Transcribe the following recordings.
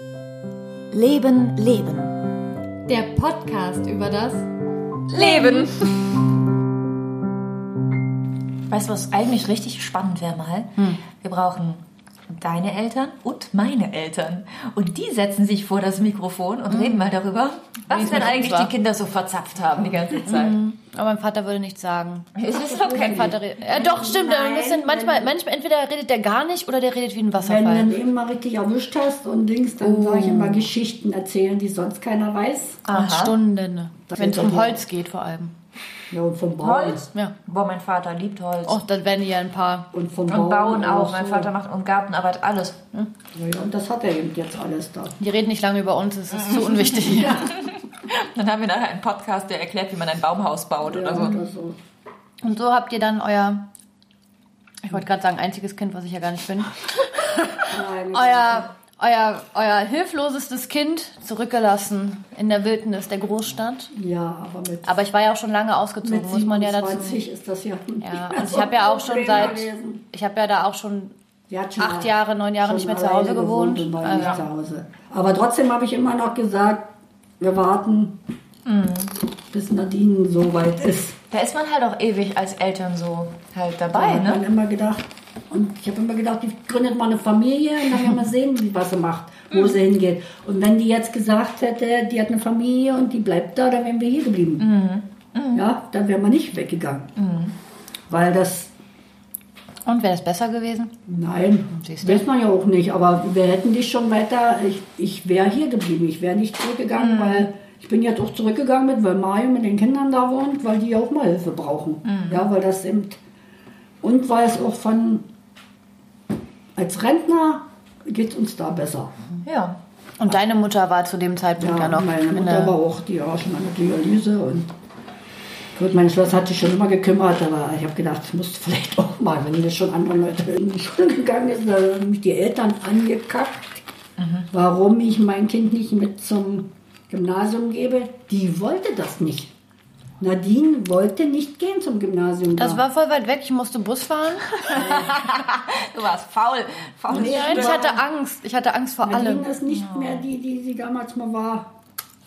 Leben, Leben. Der Podcast über das Leben. Weißt du, was eigentlich richtig spannend wäre mal? Wir brauchen deine Eltern und meine Eltern. Und die setzen sich vor das Mikrofon und reden mal darüber, was denn eigentlich war. die Kinder so verzapft haben die ganze Zeit. Aber mein Vater würde nichts sagen. Es ist doch kein Mein Vater. Ja, doch, stimmt. Nein, ein bisschen, manchmal, manchmal entweder redet der gar nicht oder der redet wie ein Wenn du Wasserfall. dann eben mal richtig erwischt hast und Dings, dann soll ich immer Geschichten erzählen, die sonst keiner weiß. Und Stunden. Wenn es um. Holz geht vor allem. Ja, und vom Bauen. Holz? Ja. Boah, mein Vater liebt Holz. Och, dann werden die ja ein paar. Und vom und bauen auch. so. Mein Vater macht und Gartenarbeit alles. Ja, ja, und das hat er eben jetzt alles da. Die reden nicht lange über uns, es ist zu unwichtig hier. Dann haben wir nachher einen Podcast, der erklärt, wie man ein Baumhaus baut Ja, oder so. oder so. Und so habt ihr dann euer, ich wollte gerade sagen, einziges Kind, was ich ja gar nicht bin, Nein, euer, euer, euer hilflosestes Kind zurückgelassen in der Wildnis der Großstadt. Ja, aber mit, Aber ich war ja auch schon lange ausgezogen, muss man ja dazu. 27 ist das ja. Ja, also ich habe ja auch schon seit, gewesen. ich habe ja da auch schon hat acht Jahre, neun Jahre nicht mehr zu Hause gewohnt. und war Also, nicht zu Hause. Aber trotzdem habe ich immer noch gesagt, wir warten, Mhm. bis Nadine so weit ist. Da ist man halt auch ewig als Eltern so halt Da dabei, hat man ne? immer gedacht, und ich habe immer gedacht, die gründet mal eine Familie und dann werden wir sehen, was sie macht, wo sie hingeht. Und wenn die jetzt gesagt hätte, die hat eine Familie und die bleibt da, dann wären wir hier geblieben. Ja, dann wären wir nicht weggegangen. Weil das, Und wäre das besser gewesen? nein, weiß man ja auch nicht, aber wir hätten dich schon weiter, ich, ich wäre hier geblieben, ich wäre nicht zurückgegangen, weil ich bin jetzt auch zurückgegangen mit, weil Mario mit den Kindern da wohnt, weil die auch mal Hilfe brauchen. Ja, weil das eben, und weil es auch von, als Rentner geht es uns da besser. Ja. Und deine Mutter war zu dem Zeitpunkt ja, Ja, noch meine in Mutter war auch, die war schon an der Dialyse und gut, meine Schwester hat sich schon immer gekümmert, aber ich habe gedacht, ich muss vielleicht auch mal, wenn das schon andere Leute in die Schule gegangen ist, da haben mich die Eltern angekackt, warum ich mein Kind nicht mit zum Gymnasium gebe. Die wollte das nicht. Nadine wollte nicht gehen zum Gymnasium. Das da. war voll weit weg, ich musste Bus fahren. Du warst faul. faul Nee, ich hatte Angst. Ich hatte Angst vor Nadine allem. ist nicht mehr die, die sie damals mal war.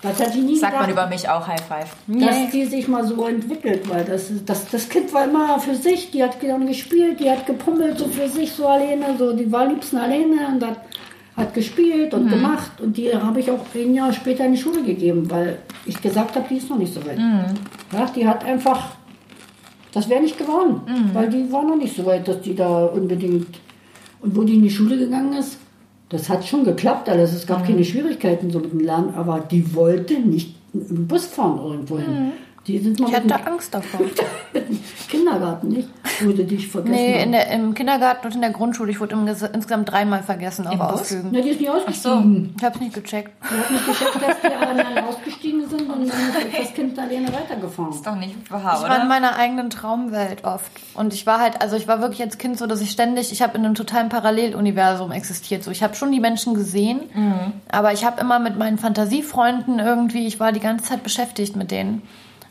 Das hat sie nie Sagt man gedacht. über mich auch High Five. dass die sich mal so entwickelt, weil das, das, das Kind war immer für sich, die hat dann gespielt, die hat gepummelt so für sich so alleine, so die war am liebsten alleine und hat, hat gespielt und gemacht und die habe ich auch ein Jahr später in die Schule gegeben, weil ich gesagt habe, die ist noch nicht so weit. Ja, die hat einfach, das wäre nicht geworden, weil die war noch nicht so weit, dass die da unbedingt, und wo die in die Schule gegangen ist, das hat schon geklappt alles. Es gab keine Schwierigkeiten so mit dem Lernen, aber die wollte nicht im Bus fahren irgendwo hin. Die sind mal Ich hatte Angst davor. Kindergarten, nicht? Wurde dich vergessen. Nee, haben. in der, im Kindergarten und in der Grundschule. Ich wurde im, Ges- insgesamt dreimal vergessen auf Bus? Na, die ist nicht ausgestiegen. Ich hab's nicht gecheckt. Die hat nicht geschafft, dass die alle ausgestiegen sind und dann ist das Kind alleine weitergefahren. Ist doch nicht wahr, Ich war in meiner eigenen Traumwelt oft. Und ich war halt, also ich war wirklich als Kind so, dass ich ständig, ich habe in einem totalen Paralleluniversum existiert. So, ich habe schon die Menschen gesehen, aber ich habe immer mit meinen Fantasiefreunden irgendwie, ich war die ganze Zeit beschäftigt mit denen.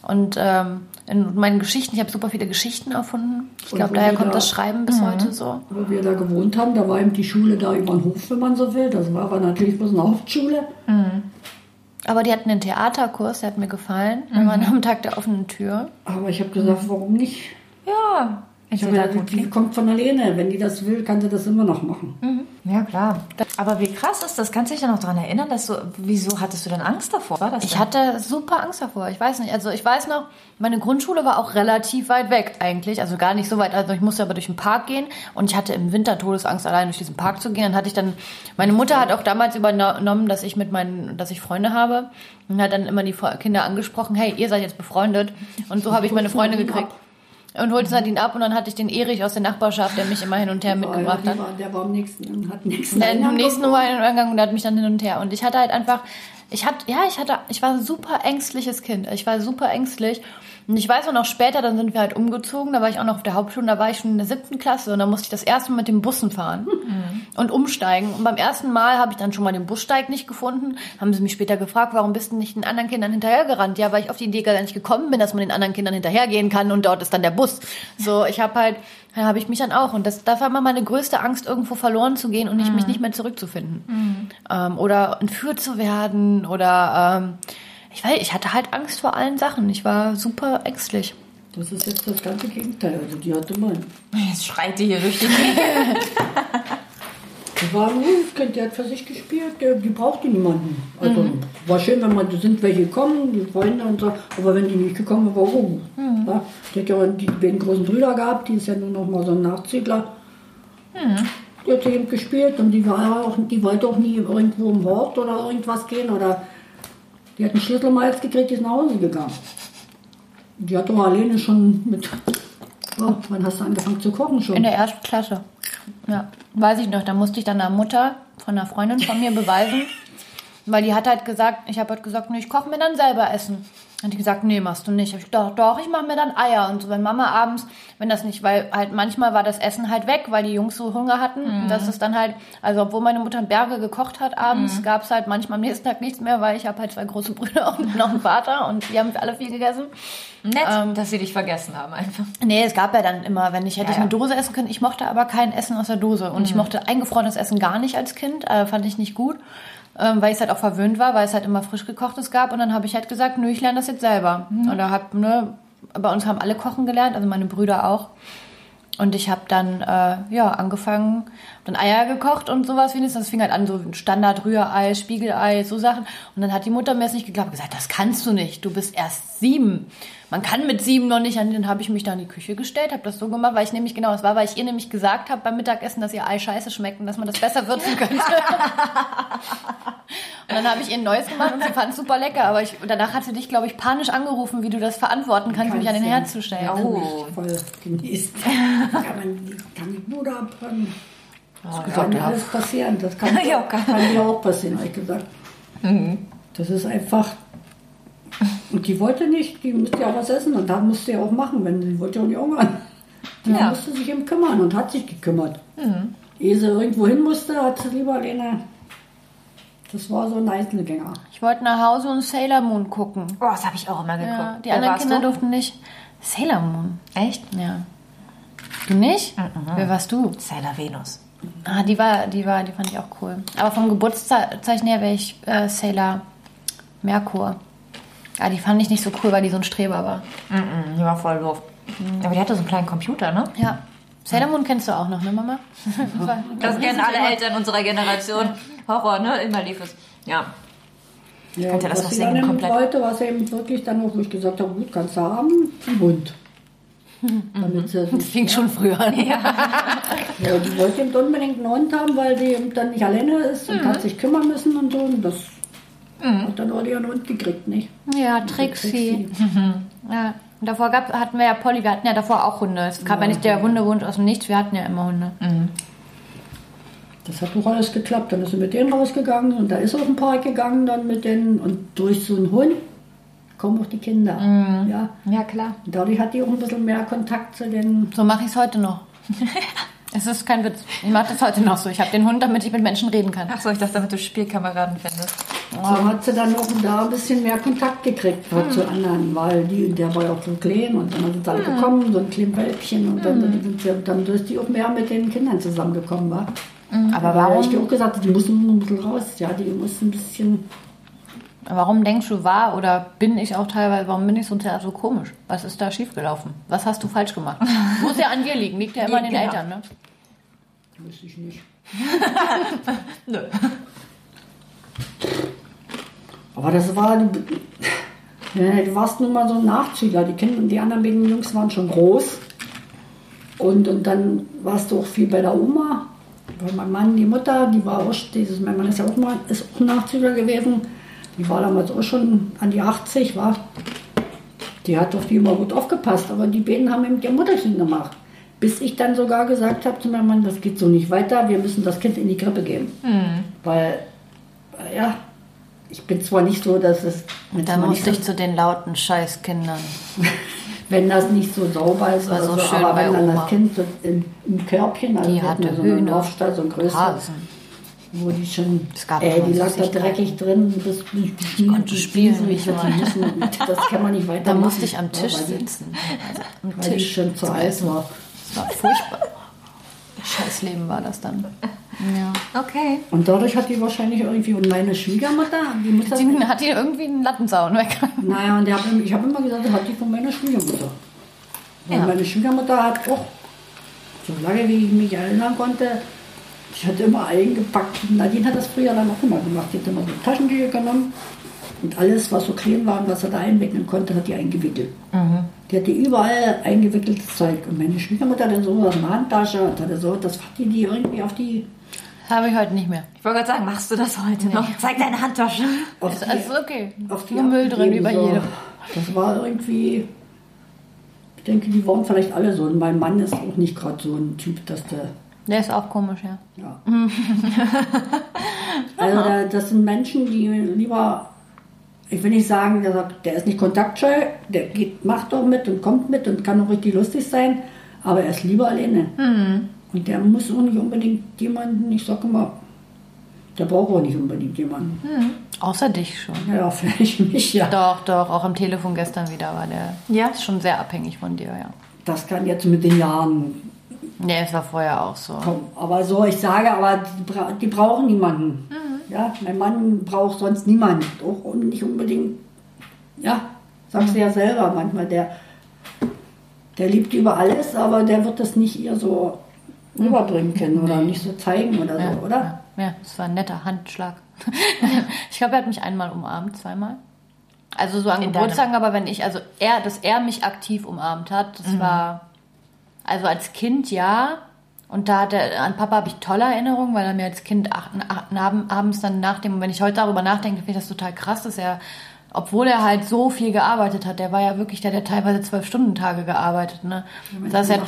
Und ähm, in meinen Geschichten, ich habe super viele Geschichten erfunden. Ich glaube, daher kommt da- das Schreiben bis heute so. Wo wir da gewohnt haben, da war eben die Schule da über den Hof, wenn man so will. Das war aber natürlich bloß eine Hauptschule. Aber die hatten einen Theaterkurs, der hat mir gefallen. Wir waren am Tag der offenen Tür. Aber ich habe gesagt, warum nicht? Ja. Ich ja gesagt, die kommt von alleine. Wenn die das will, kann sie das immer noch machen. Ja, klar. Aber wie krass ist das? Kannst du dich da noch dran erinnern, dass du, wieso hattest du denn Angst davor? War das Ich denn? hatte super Angst davor. Ich weiß nicht. Also ich weiß noch, meine Grundschule war auch relativ weit weg eigentlich. Also gar nicht so weit. Also ich musste aber durch den Park gehen und ich hatte im Winter Todesangst, allein durch diesen Park zu gehen. Dann hatte ich dann, meine Mutter hat auch damals übernommen, dass ich mit meinen, dass ich Freunde habe und hat dann immer die Kinder angesprochen, hey, ihr seid jetzt befreundet. Und so habe ich meine Freunde gekriegt. Und holte Nadine ab und dann hatte ich den Erich aus der Nachbarschaft, der mich immer hin und her mitgebracht die hat. war, der war am nächsten und hat nächsten Ja, im Eingang nächsten gewohnt. war ein Eingang und der hat mich dann hin und her. Und ich hatte halt einfach, ich hatte, ja, ich hatte, ich war ein super ängstliches Kind. Ich war super ängstlich. Und ich weiß auch noch später, dann sind wir halt umgezogen, da war ich auch noch auf der Hauptschule, da war ich schon in der siebten Klasse und da musste ich das erste Mal mit dem Bussen fahren und umsteigen. Und beim ersten Mal habe ich dann schon mal den Bussteig nicht gefunden. Haben sie mich später gefragt, warum bist du nicht den anderen Kindern hinterhergerannt? Ja, weil ich auf die Idee gar nicht gekommen bin, dass man den anderen Kindern hinterhergehen kann und dort ist dann der Bus. So, ich habe halt Da habe ich mich dann auch. Und das, das war immer meine größte Angst, irgendwo verloren zu gehen und nicht, mich nicht mehr zurückzufinden. Ähm, oder entführt zu werden. Oder ähm, ich weiß, ich hatte halt Angst vor allen Sachen. Ich war super ängstlich. Das ist jetzt das ganze Gegenteil. Also die hatte man. Jetzt schreit die hier durch die Gegend. Die war ein Kind, die hat für sich gespielt, die, die brauchte niemanden. Also war schön, wenn man, da sind welche gekommen, die Freunde und so, aber wenn die nicht gekommen sind, warum? Ja, die hat ja die beiden großen Brüder gehabt, die ist ja nur noch mal so ein Nachzügler. Die hat eben gespielt und die war auch, die wollte auch nie irgendwo im Hort oder irgendwas gehen oder die hat einen Schlüssel mal jetzt gekriegt, die ist nach Hause gegangen. Die hat doch alleine schon mit, oh, wann hast du angefangen zu kochen schon? In der ersten Klasse. Ja, weiß ich noch. Da musste ich dann der Mutter von einer Freundin von mir beweisen, weil die hat halt gesagt, ich habe halt gesagt, ich koche mir dann selber Essen. Hat die gesagt, nee, machst du nicht. Hab ich doch, doch, ich mache mir dann Eier und so. Wenn Mama abends, wenn das nicht, weil halt manchmal war das Essen halt weg, weil die Jungs so Hunger hatten. Und das ist dann halt, also obwohl meine Mutter Berge gekocht hat abends, gab's halt manchmal am nächsten Tag nichts mehr, weil ich habe halt zwei große Brüder und noch einen Vater und die haben alle viel gegessen. Nett, dass sie dich vergessen haben einfach. Nee, es gab ja dann immer, wenn ich hätte Ja, ich eine Dose essen können. Ich mochte aber kein Essen aus der Dose. Und ich mochte eingefrorenes Essen gar nicht als Kind. Äh, fand ich nicht gut. Ähm, weil ich halt auch verwöhnt war, weil es halt immer frisch gekochtes gab. Und dann habe ich halt gesagt, nö, ich lerne das jetzt selber. Oder hab, ne, bei uns haben alle kochen gelernt, also meine Brüder auch. Und ich habe dann äh, ja angefangen, dann Eier gekocht und sowas wenigstens. Das fing halt an, so Standard Rührei, Spiegelei, so Sachen. Und dann hat die Mutter mir das nicht geglaubt, gesagt, das kannst du nicht. Du bist erst sieben. Man kann mit sieben noch nicht. Dann habe ich mich da in die Küche gestellt, habe das so gemacht, weil ich nämlich genau, es war, weil ich ihr nämlich gesagt habe beim Mittagessen, dass ihr Ei scheiße schmeckt und dass man das besser würzen könnte. und dann habe ich ihr ein neues gemacht und sie fand es super lecker. Aber ich, danach hat sie dich, glaube ich, panisch angerufen, wie du das verantworten kannst, mich an den Herd zu stellen. Oh. voll genießt. kann, man, kann die Bude abbrennen. Das kann ja alles passieren. Das kann, Ja, kann. kann auch passieren, habe ich gesagt. Das ist einfach. Und die wollte nicht, die musste ja auch was essen und da musste ja auch machen, wenn sie wollte ja auch nicht hungern. Die Ja. musste sich eben kümmern und hat sich gekümmert. Ehe sie irgendwo hin musste, hat sie lieber alleine. Das war so ein Einzelgänger. Ich wollte nach Hause und Sailor Moon gucken. Oh, das habe ich auch immer geguckt. Ja, die Wer anderen Kinder du? durften nicht. Sailor Moon. Echt? Ja. Du nicht? Wer warst du? Sailor Venus. Ah, die war, die war, die fand ich auch cool. Aber vom Geburtszeichen her wäre ich äh, Sailor Merkur. Ja, die fand ich nicht so cool, weil die so ein Streber war. Mhm, die war voll doof. Aber die hatte so einen kleinen Computer, ne? Ja. Sailor Moon kennst du auch noch, ne, Mama? Das kennen alle Eltern unserer Generation. Horror, ne? Immer lief es. Ja. Ja, Könnt ihr das was noch sie singen dann eben komplett? wollte, war sie eben wirklich dann auch, wo ich gesagt habe, gut, kannst du haben, ein Hund. Damit sie Das fing schon früher an. Ja, die wollte eben unbedingt einen Hund haben, weil sie eben dann nicht alleine ist und hat sich kümmern müssen und so. Und das hat dann auch ihren Hund gekriegt, nicht? Ja, Trixie. Ja. Und davor gab, hatten wir ja Polly, wir hatten ja davor auch Hunde. Es kam ja, nicht der Hundewunsch aus dem Nichts, wir hatten ja immer Hunde. Das hat doch alles geklappt. Dann ist sie mit denen rausgegangen und da ist auf den Park gegangen dann mit denen. Und durch so einen Hund kommen auch die Kinder. Ja. Ja, klar. Und dadurch hat die auch ein bisschen mehr Kontakt zu den So mache ich es heute noch. es ist kein Witz. Ich mache das heute noch so. Ich habe den Hund, damit ich mit Menschen reden kann. Ach so, ich dachte, damit du Spielkameraden findest. So hat sie dann auch da ein bisschen mehr Kontakt gekriegt zu anderen, weil die, der war ja auch so klein und dann sind sie alle gekommen, so ein kleines Wölbchen und dann, dann, sind sie, dann ist die auch mehr mit den Kindern zusammengekommen, war. Aber Warum? Ich dir auch gesagt, die mussten ein bisschen raus, ja, die mussten ein bisschen, warum denkst du, war oder bin ich auch teilweise, warum bin ich so, so komisch? Was ist da schiefgelaufen? Was hast du falsch gemacht? Muss ja an dir liegen, liegt ja immer an den Genau. Eltern, ne? wüsste ich nicht. Nö. Aber das war, du warst nun mal so ein Nachzügler, die Kinder, die anderen beiden Jungs waren schon groß. Und, und dann warst du auch viel bei der Oma, weil mein Mann, die Mutter, die war auch, dieses, mein Mann ist ja auch mal, ist auch ein Nachzügler gewesen, die war damals auch schon an die 80, war. Die hat auf die immer gut aufgepasst, aber die beiden haben eben ihr Mutterchen gemacht. Bis ich dann sogar gesagt habe zu meinem Mann, das geht so nicht weiter, wir müssen das Kind in die Krippe geben. Weil, äh, ja, ich bin zwar nicht so, dass es, Da musste ich zu den lauten Scheißkindern. wenn das nicht so sauber ist, war so so, schön aber wenn dann Oma. das Kind so im, im Körbchen, also Die hatte so Hühner, Laufstall, so ein größer, Hasen. wo die schon, Es gab ey, immer die lag da dreckig drin, bis die Knie, konnte spielen, ich müssen, und das kann man nicht weiter Da musste ich am Tisch weil sitzen. Also am weil Tisch. schon zu alt Essen. war. Das war furchtbar. Scheiß Leben war das dann. Ja. Okay. Und dadurch hat die wahrscheinlich irgendwie, und meine Schwiegermutter, die muss das. Die hat die irgendwie einen Lattenzaun weg. Naja, und hat, ich habe immer gesagt, das hat die von meiner Schwiegermutter. Ja. meine Schwiegermutter hat auch, so lange wie ich mich erinnern konnte, ich hatte immer eingepackt. Nadine hat das früher dann auch immer gemacht. Die hat immer so Taschentücher genommen und alles, was so klein war und was er da einwickeln konnte, hat die eingewickelt. Die hatte überall eingewickeltes Zeug. Und meine Schwiegermutter hatte so eine Handtasche und hatte so, das hat die, die irgendwie auf die, habe ich heute nicht mehr. Ich wollte gerade sagen, machst du das heute noch? Zeig deine Handtasche. auf die, Also okay. auf die Nur Müll drin, wie abgegeben, bei so. jedem. Das war irgendwie, ich denke, die waren vielleicht alle so. Und mein Mann ist auch nicht gerade so ein Typ, dass der Der ist auch komisch, ja. Ja. also da, das sind Menschen, die lieber, ich will nicht sagen, der, sagt, der ist nicht kontaktscheu, der geht, macht doch mit und kommt mit und kann auch richtig lustig sein, aber er ist lieber alleine. Und der muss auch nicht unbedingt jemanden, ich sage immer, der braucht auch nicht unbedingt jemanden. Außer dich schon. Ja, vielleicht mich, ja. Doch, doch, auch am Telefon gestern wieder war der. Ja? Ist schon sehr abhängig von dir, ja. Das kann jetzt mit den Jahren Nee, es war vorher auch so. kommen. Aber so, ich sage, aber die, bra die brauchen niemanden. Ja, mein Mann braucht sonst niemanden. Auch nicht unbedingt, ja, sagst du ja selber manchmal, der, der liebt über alles, aber der wird das nicht ihr so rüberbringen können oder nicht so zeigen oder Ja, so, oder? Ja, ja, es war ein netter Handschlag. ich glaube, er hat mich einmal umarmt, zweimal. Also so an In Geburtstagen, aber wenn ich, also er, dass er mich aktiv umarmt hat, das war, also als Kind ja. Und da hat er, an Papa habe ich tolle Erinnerungen, weil er mir als Kind ach, ach, ab- abends dann nach dem, und wenn ich heute darüber nachdenke, finde ich das total krass, dass er, obwohl er halt so viel gearbeitet hat, der war ja wirklich der, der teilweise zwölf Stunden Tage gearbeitet, ne? Wenn Dass er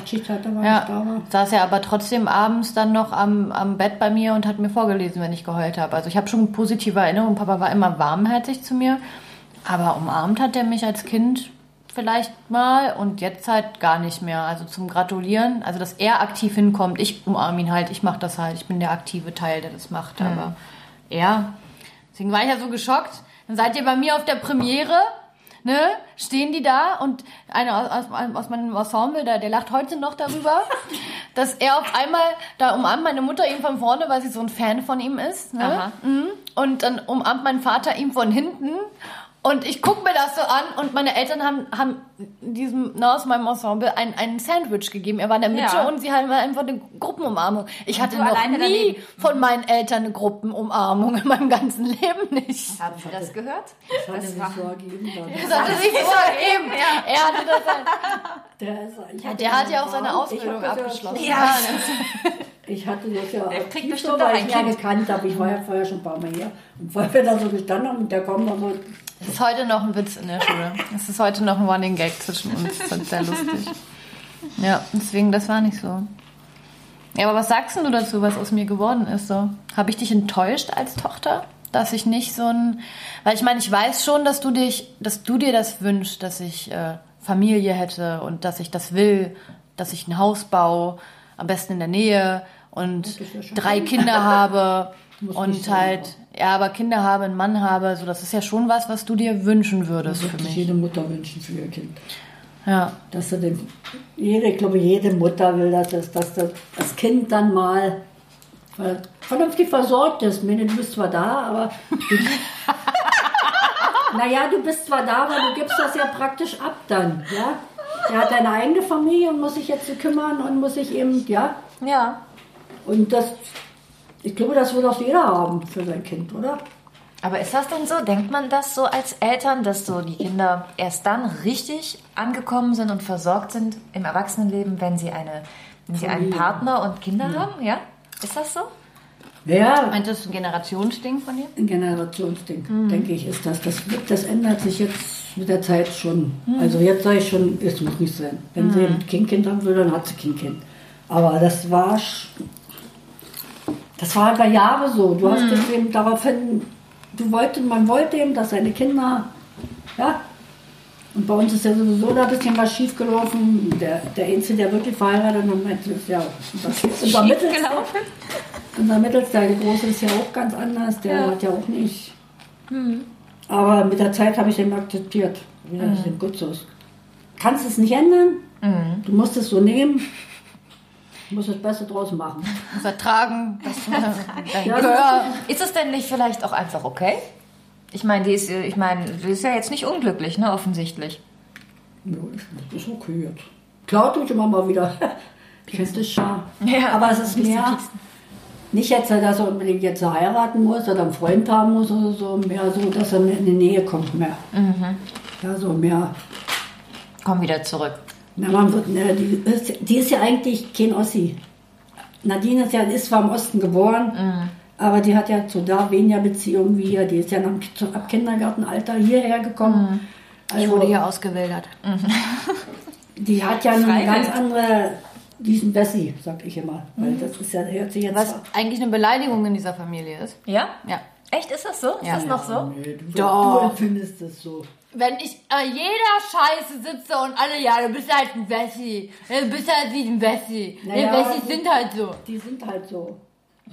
ja, da war. saß er aber trotzdem abends dann noch am, am Bett bei mir und hat mir vorgelesen, wenn ich geheult habe. Also ich habe schon positive Erinnerungen. Papa war immer warmherzig zu mir, aber umarmt hat er mich als Kind vielleicht mal und jetzt halt gar nicht mehr. Also zum Gratulieren, also dass er aktiv hinkommt, ich umarme ihn halt, ich mache das halt, ich bin der aktive Teil, der das macht. Aber er, deswegen war ich ja so geschockt. Dann seid ihr bei mir auf der Premiere ne, stehen die da und einer aus, aus, meinem Ensemble, der, der lacht heute noch darüber, dass er auf einmal, da umarmt meine Mutter ihn von vorne, weil sie so ein Fan von ihm ist. Ne? Aha. Mhm. Und dann umarmt mein Vater ihn von hinten. Und ich guck mir das so an und meine Eltern haben, haben diesem, na, aus meinem Ensemble ein, ein Sandwich gegeben. Er war in der Mitte Ja. und sie hatten einfach eine Gruppenumarmung. Ich hatte noch alleine nie daneben. von meinen Eltern eine Gruppenumarmung in meinem ganzen Leben nicht. Haben Sie das gehört? Das hat er sich so ergeben. dann. Das hatte sich so ergeben. Er hatte das halt. Der, hatte Der hat ja auch seine Ausbildung ja abgeschlossen. Ja. Ich hatte das ja Der kriegt so, bestimmt weil auch ich ihn ja gekannt habe. Ich war ja vorher schon ein paar Mal hier. Und weil wir da so gestanden haben und der kommt dann so, Das ist heute noch ein Witz in der Schule. Das ist heute noch ein Running Gag zwischen uns. Das ist sehr lustig. Ja, deswegen, das war nicht so. Ja, aber was sagst du dazu, was aus mir geworden ist? So? Habe ich dich enttäuscht als Tochter? Dass ich nicht so ein. Weil ich meine, ich weiß schon, dass du dich, dass du dir das wünschst, dass ich äh, Familie hätte und dass ich das will, dass ich ein Haus baue, am besten in der Nähe und drei. Kinder habe und halt, ja, aber Kinder habe, einen Mann habe, so das ist ja schon was, was du dir wünschen würdest das für mich. jede Mutter wünschen für ihr Kind. Ja. Dass er den, jede, ich glaube, jede Mutter will, dass das, dass das, das Kind dann mal äh, vernünftig versorgt ist. Meine, du bist zwar da, aber du, naja, du bist zwar da, aber du gibst das ja praktisch ab dann, ja. Der hat eine eigene Familie und muss sich jetzt kümmern und muss sich eben, ja. Ja. Und das, ich glaube, das will auch jeder haben für sein Kind, oder? Aber ist das denn so? Denkt man das so als Eltern, dass so die Kinder erst dann richtig angekommen sind und versorgt sind im Erwachsenenleben, wenn sie eine, wenn sie einen. Partner und Kinder haben? Ja? Ist das so? Ja, Meint das ein Generationsding von dir? ein Generationsding, denke ich, ist das. Das, wird, das ändert sich jetzt mit der Zeit schon. Also jetzt sage ich schon, es muss nicht sein. Wenn sie ein Kind, kind haben will, dann hat sie kein Kind. Aber das war, das war über Jahre so. Du hast es eben daraufhin, du wollte, man wollte eben, dass seine Kinder, ja, und bei uns ist ja sowieso da ein bisschen was schiefgelaufen. Der, der Einzige, der wirklich verheiratet ist, meinte, ist ja unser, unser Mittelster. Unser Mittelster, der Große, ist ja auch ganz anders. Der hat ja auch nicht. Aber mit der Zeit habe ich den akzeptiert. Ja, das ist gut so. Kannst es nicht ändern. Du musst es so nehmen. Ich muss das Beste draus machen. Muss ertragen, dass dein Ja, Gehör. Ist es denn nicht vielleicht auch einfach okay? Ich meine, die ist, äh, ich meine, die ist ja jetzt nicht unglücklich, ne, offensichtlich. Ja, das ist okay jetzt. Klar tue ich immer mal wieder. Kennst du schon. Ja, Aber es ist mehr, nicht jetzt, dass er unbedingt jetzt heiraten muss oder einen Freund haben muss oder so, mehr so, dass er in die Nähe kommt mehr. Mhm. Ja, so mehr. Komm wieder zurück. Na, man wird, ne, die, ist, die ist ja eigentlich kein Ossi. Nadine ist ja ist zwar im Osten geboren, Mhm. aber die hat ja zu da weniger Beziehung wie hier. Die ist ja nach, zu- ab Kindergartenalter hierher gekommen. Mhm. Ich wurde hier ausgewildert. Die hat ja eine ganz andere, diesen Bessie, sag ich immer. Weil das ist ja, hört sich jetzt. Was eigentlich eine Beleidigung in dieser Familie ist. Ja? Ja. Echt, ist das so? Ist Ja. das noch so? Nee, du, Doch. du empfindest es so. Wenn ich äh, jeder Scheiße sitze und alle, ja, du bist halt ein Wessi. Du bist halt wie ein Wessi. Naja. Die Wessis sind halt so. Die sind halt so.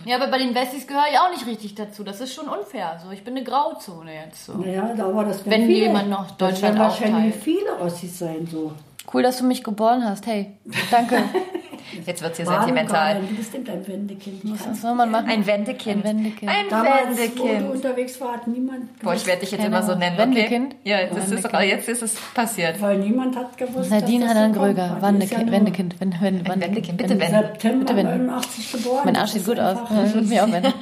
Ja, aber bei den Wessis gehöre ich auch nicht richtig dazu. Das ist schon unfair. So, ich bin eine Grauzone jetzt so. Naja, da war das Wenn viele, jemand noch das Deutschland wahrscheinlich aufteilt. viele Ossis sein so. Cool, dass du mich geboren hast. Hey, danke. Jetzt wird sie Mann, sentimental. Karin, Du bist eben ein Wendekind. Was soll man machen? Ein Wendekind. Ein Wendekind. Ein Damals, wo du Wendekind. unterwegs warst, hat niemand Boah, ich werde dich jetzt Keine immer so nennen, Wendekind? okay? Ja, das ist, jetzt ist es passiert. Weil niemand hat gewusst, Nadine dass das Hanan so ja Wendekind, Wendekind, Wende, Wende, Ein Wendekind, bitte Im Wende. September Bitte wenden. 89 geboren. Mein Arsch sieht gut aus. einfach- Ja, Mir auch wenden.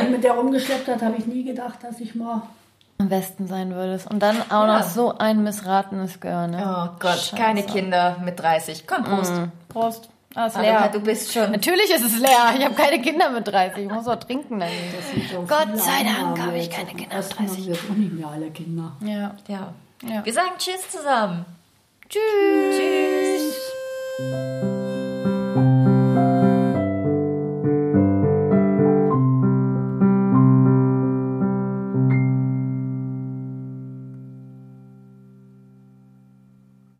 Wenn mit der rumgeschleppt hat, habe ich nie gedacht, dass ich mal. Am besten sein würdest. Und dann auch noch so ein missratenes Gehör, ne? Oh Gott, Scheiße. keine Kinder mit 30. Komm, Prost. Prost. Ah, ist leer. du bist schon. Natürlich ist es leer. Ich habe keine Kinder mit 30. Ich muss auch trinken dann. so Gott sei Dank habe ich keine Kinder mit haben 30. wir auch nicht mehr alle Kinder. Ja. Ja. Ja. Wir sagen Tschüss zusammen. Tschüss. Tschüss.